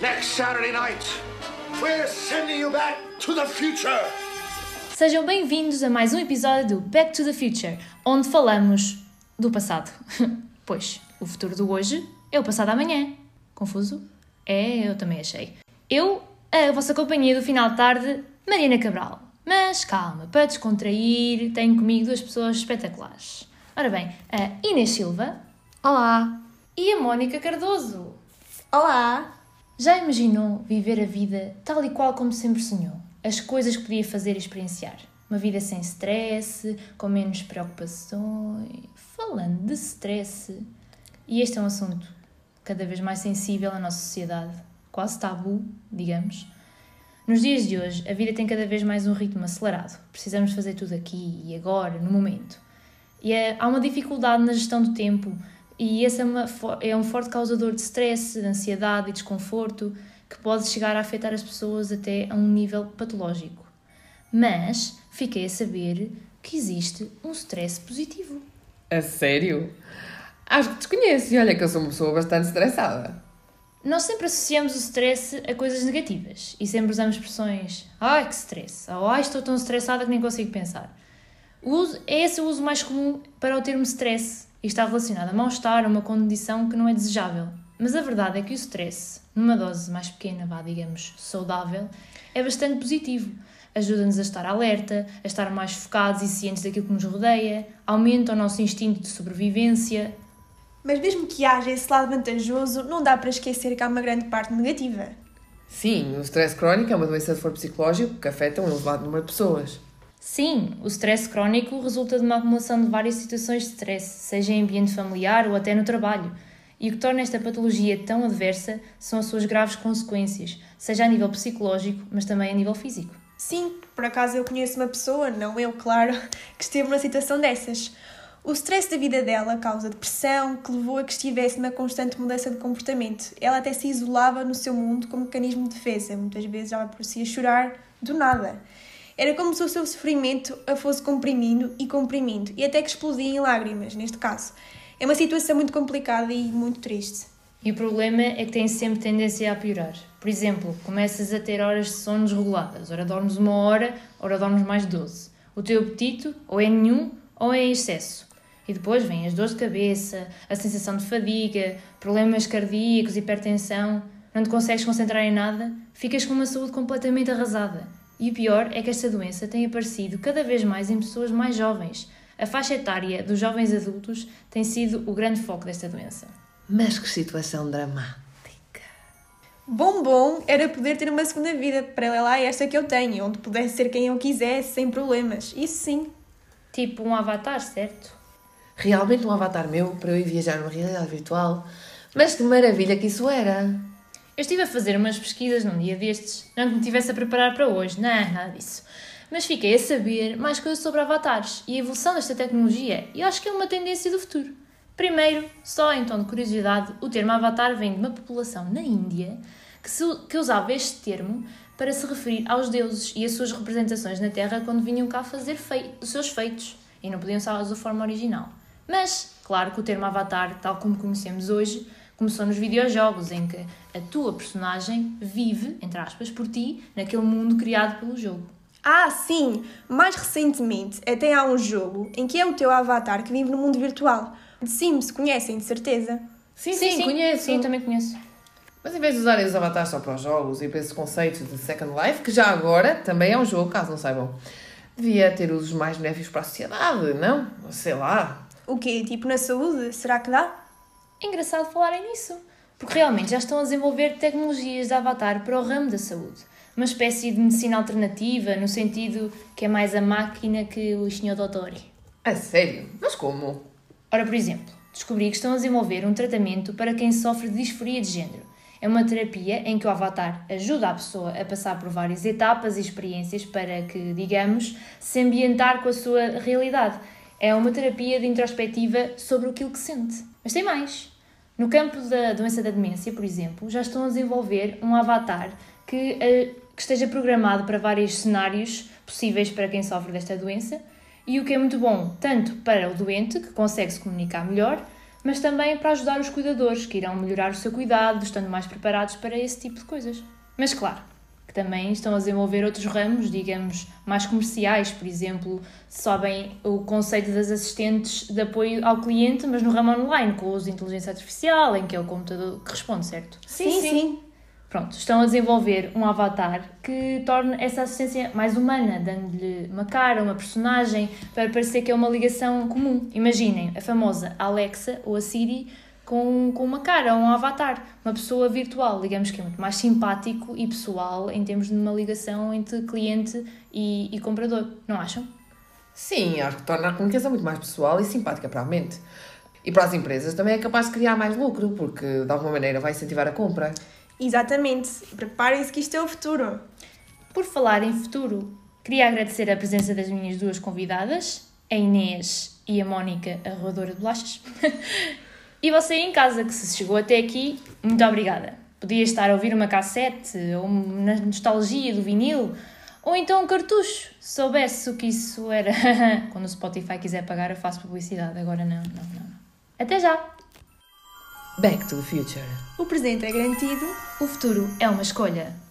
Next Saturday night, we're sending you back to the future. Sejam bem-vindos a mais um episódio do Back to the Future, onde falamos do passado. pois, o futuro do hoje é o passado amanhã. Confuso? É, eu também achei. Eu, a vossa companhia do final de tarde, Mariana Cabral. Mas calma, para descontrair, tenho comigo duas pessoas espetaculares. Ora bem, a Inês Silva. Olá! E a Mónica Cardoso. Olá! Já imaginou viver a vida tal e qual como sempre sonhou? As coisas que podia fazer e experienciar? Uma vida sem stress, com menos preocupações. Falando de stress, e este é um assunto cada vez mais sensível na nossa sociedade, quase tabu, digamos. Nos dias de hoje, a vida tem cada vez mais um ritmo acelerado. Precisamos fazer tudo aqui e agora, no momento. E é, há uma dificuldade na gestão do tempo, e esse é, uma, é um forte causador de stress, de ansiedade e desconforto que pode chegar a afetar as pessoas até a um nível patológico. Mas fiquei a saber que existe um stress positivo. A sério? Acho que desconheço e olha que eu sou uma pessoa bastante estressada. Nós sempre associamos o stress a coisas negativas e sempre usamos expressões ai que stress, ou ai estou tão estressada que nem consigo pensar. O uso, é esse o uso mais comum para o termo stress e está relacionado a mal-estar, a uma condição que não é desejável. Mas a verdade é que o stress, numa dose mais pequena, vá, digamos, saudável, é bastante positivo. Ajuda-nos a estar alerta, a estar mais focados e cientes daquilo que nos rodeia, aumenta o nosso instinto de sobrevivência. Mas mesmo que haja esse lado vantajoso, não dá para esquecer que há uma grande parte negativa. Sim, o stress crónico é uma doença de foro psicológico que afeta um elevado número de pessoas. Sim, o stress crónico resulta de uma acumulação de várias situações de stress, seja em ambiente familiar ou até no trabalho. E o que torna esta patologia tão adversa são as suas graves consequências, seja a nível psicológico, mas também a nível físico. Sim, por acaso eu conheço uma pessoa, não eu, claro, que esteve numa situação dessas. O stress da vida dela causa depressão, que levou a que estivesse numa constante mudança de comportamento. Ela até se isolava no seu mundo como mecanismo de defesa. Muitas vezes ela parecia chorar do nada. Era como se o seu sofrimento a fosse comprimindo e comprimindo, e até que explodia em lágrimas, neste caso. É uma situação muito complicada e muito triste. E o problema é que tem sempre tendência a piorar. Por exemplo, começas a ter horas de sono desreguladas. Ora dormes uma hora, ora dormes mais 12. O teu apetite ou é nenhum ou é excesso. E depois vêm as dores de cabeça, a sensação de fadiga, problemas cardíacos, hipertensão. Não te consegues concentrar em nada, ficas com uma saúde completamente arrasada. E o pior é que esta doença tem aparecido cada vez mais em pessoas mais jovens. A faixa etária dos jovens adultos tem sido o grande foco desta doença. Mas que situação dramática! Bom, bom era poder ter uma segunda vida paralela a esta que eu tenho, onde pudesse ser quem eu quisesse, sem problemas. Isso sim. Tipo um avatar, certo? Realmente um avatar meu para eu ir viajar numa realidade virtual. Mas que maravilha que isso era! Eu estive a fazer umas pesquisas num dia destes, não que me tivesse a preparar para hoje, não, nada disso. Mas fiquei a saber mais coisas sobre avatares e a evolução desta tecnologia, e acho que é uma tendência do futuro. Primeiro, só em tom de curiosidade, o termo avatar vem de uma população na Índia que, se, que usava este termo para se referir aos deuses e às suas representações na Terra quando vinham cá fazer os seus feitos e não podiam usá-los da forma original. Mas, claro que o termo avatar, tal como conhecemos hoje, começou nos videojogos, em que a tua personagem vive, entre aspas, por ti, naquele mundo criado pelo jogo. Ah, sim! Mais recentemente, até há um jogo em que é o teu avatar que vive no mundo virtual. De Sims, conhecem, de certeza? Sim, sim, sim, sim conheço. Sim, também conheço. Mas em vez de usarem os avatares só para os jogos e para esse conceito de Second Life, que já agora também é um jogo, caso não saibam, devia ter usos mais benéficos para a sociedade, não? Sei lá. O quê? Tipo na saúde? Será que dá? É engraçado falarem nisso, porque realmente já estão a desenvolver tecnologias de avatar para o ramo da saúde. Uma espécie de medicina alternativa, no sentido que é mais a máquina que o senhor doutor. A sério? Mas como? Ora, por exemplo, descobri que estão a desenvolver um tratamento para quem sofre de disforia de género. É uma terapia em que o avatar ajuda a pessoa a passar por várias etapas e experiências para que, digamos, se ambientar com a sua realidade. É uma terapia de introspectiva sobre aquilo que sente. Mas tem mais. No campo da doença da demência, por exemplo, já estão a desenvolver um avatar que, uh, que esteja programado para vários cenários possíveis para quem sofre desta doença e o que é muito bom tanto para o doente, que consegue se comunicar melhor, mas também para ajudar os cuidadores, que irão melhorar o seu cuidado, estando mais preparados para esse tipo de coisas. Mas claro, também estão a desenvolver outros ramos, digamos, mais comerciais, por exemplo, sabem o conceito das assistentes de apoio ao cliente, mas no ramo online, com o uso de inteligência artificial, em que é o computador que responde, certo? Sim, sim. Pronto, estão a desenvolver um avatar que torne essa assistência mais humana, dando-lhe uma cara, uma personagem, para parecer que é uma ligação comum. Imaginem a famosa Alexa ou a Siri com, com uma cara, um avatar, uma pessoa virtual, digamos que é muito mais simpático e pessoal em termos de uma ligação entre cliente e, e comprador, não acham? Sim, acho que torna a comunicação muito mais pessoal e simpática para a mente. E para as empresas também é capaz de criar mais lucro, porque de alguma maneira vai incentivar a compra. Exatamente. Preparem-se que isto é o futuro. Por falar em futuro, queria agradecer a presença das minhas duas convidadas, a Inês e a Mónica, a roedora de bolachas. e você em casa que se chegou até aqui, muito obrigada. Podia estar a ouvir uma cassete ou na nostalgia do vinil, ou então um cartucho. Se soubesse o que isso era. Quando o Spotify quiser pagar, eu faço publicidade. Agora não, não, não. não. Até já! Back to the future. O presente é garantido. O futuro é uma escolha.